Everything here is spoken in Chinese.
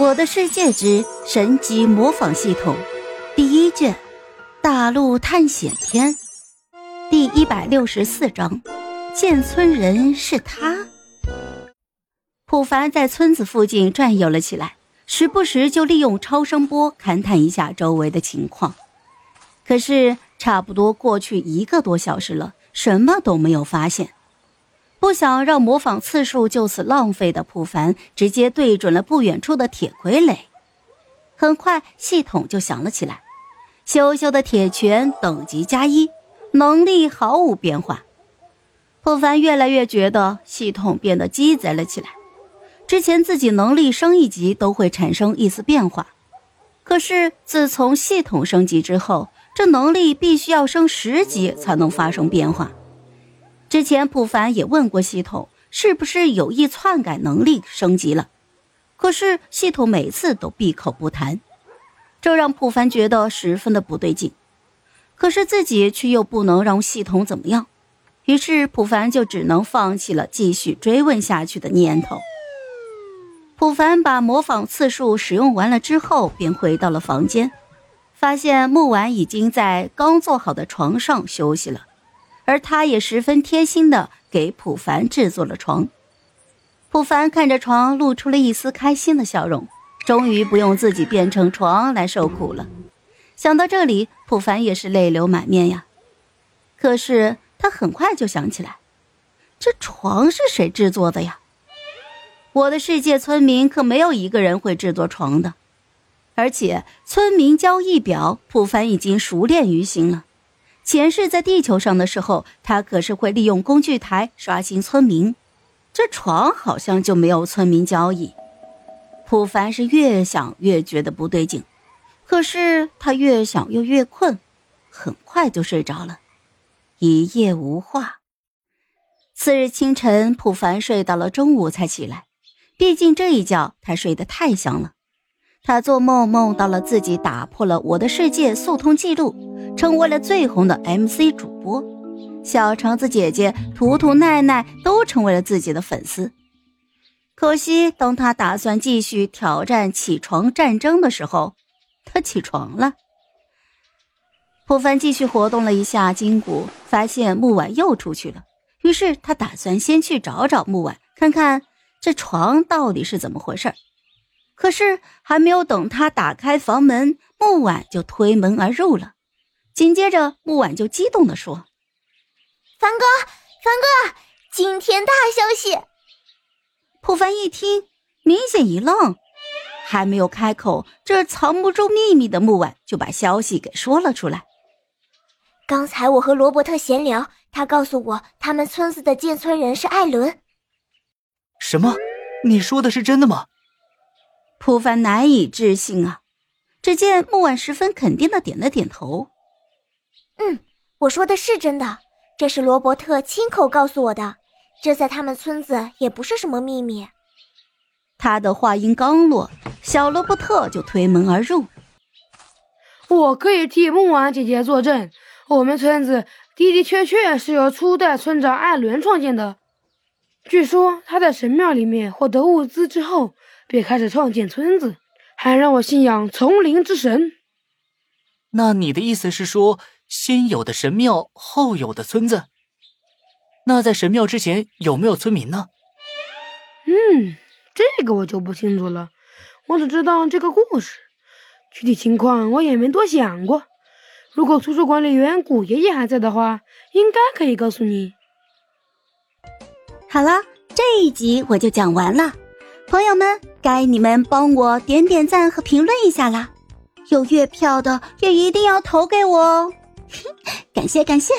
我的世界之神级模仿系统，第一卷，大陆探险篇，第一百六十四章，建村人是他。普凡在村子附近转悠了起来，时不时就利用超声波勘探一下周围的情况。可是，差不多过去一个多小时了，什么都没有发现。不想让模仿次数就此浪费的普凡，直接对准了不远处的铁傀儡。很快，系统就响了起来：“羞羞的铁拳等级加一，能力毫无变化。”普凡越来越觉得系统变得鸡贼了起来。之前自己能力升一级都会产生一丝变化，可是自从系统升级之后，这能力必须要升十级才能发生变化。之前普凡也问过系统，是不是有意篡改能力升级了？可是系统每次都闭口不谈，这让普凡觉得十分的不对劲。可是自己却又不能让系统怎么样，于是普凡就只能放弃了继续追问下去的念头。普凡把模仿次数使用完了之后，便回到了房间，发现木婉已经在刚做好的床上休息了。而他也十分贴心的给普凡制作了床。普凡看着床，露出了一丝开心的笑容，终于不用自己变成床来受苦了。想到这里，普凡也是泪流满面呀。可是他很快就想起来，这床是谁制作的呀？我的世界村民可没有一个人会制作床的，而且村民交易表，普凡已经熟练于心了。前世在地球上的时候，他可是会利用工具台刷新村民。这床好像就没有村民交易。普凡是越想越觉得不对劲，可是他越想又越困，很快就睡着了，一夜无话。次日清晨，普凡睡到了中午才起来，毕竟这一觉他睡得太香了。他做梦梦到了自己打破了我的世界速通记录。成为了最红的 MC 主播，小橙子姐姐、图图奈奈都成为了自己的粉丝。可惜，当他打算继续挑战起床战争的时候，他起床了。普凡继续活动了一下筋骨，发现木婉又出去了。于是他打算先去找找木婉，看看这床到底是怎么回事。可是还没有等他打开房门，木婉就推门而入了。紧接着，木婉就激动地说：“凡哥，凡哥，今天大消息！”普凡一听，明显一愣，还没有开口，这藏不住秘密的木婉就把消息给说了出来。刚才我和罗伯特闲聊，他告诉我，他们村子的建村人是艾伦。什么？你说的是真的吗？普凡难以置信啊！只见木婉十分肯定的点了点头。嗯，我说的是真的，这是罗伯特亲口告诉我的，这在他们村子也不是什么秘密。他的话音刚落，小罗伯特就推门而入。我可以替木婉姐姐作证，我们村子的的确确是由初代村长艾伦创建的。据说他在神庙里面获得物资之后，便开始创建村子，还让我信仰丛林之神。那你的意思是说？先有的神庙，后有的村子。那在神庙之前有没有村民呢？嗯，这个我就不清楚了。我只知道这个故事，具体情况我也没多想过。如果图书管理员古爷爷还在的话，应该可以告诉你。好了，这一集我就讲完了。朋友们，该你们帮我点点赞和评论一下啦！有月票的也一定要投给我哦。感 谢感谢。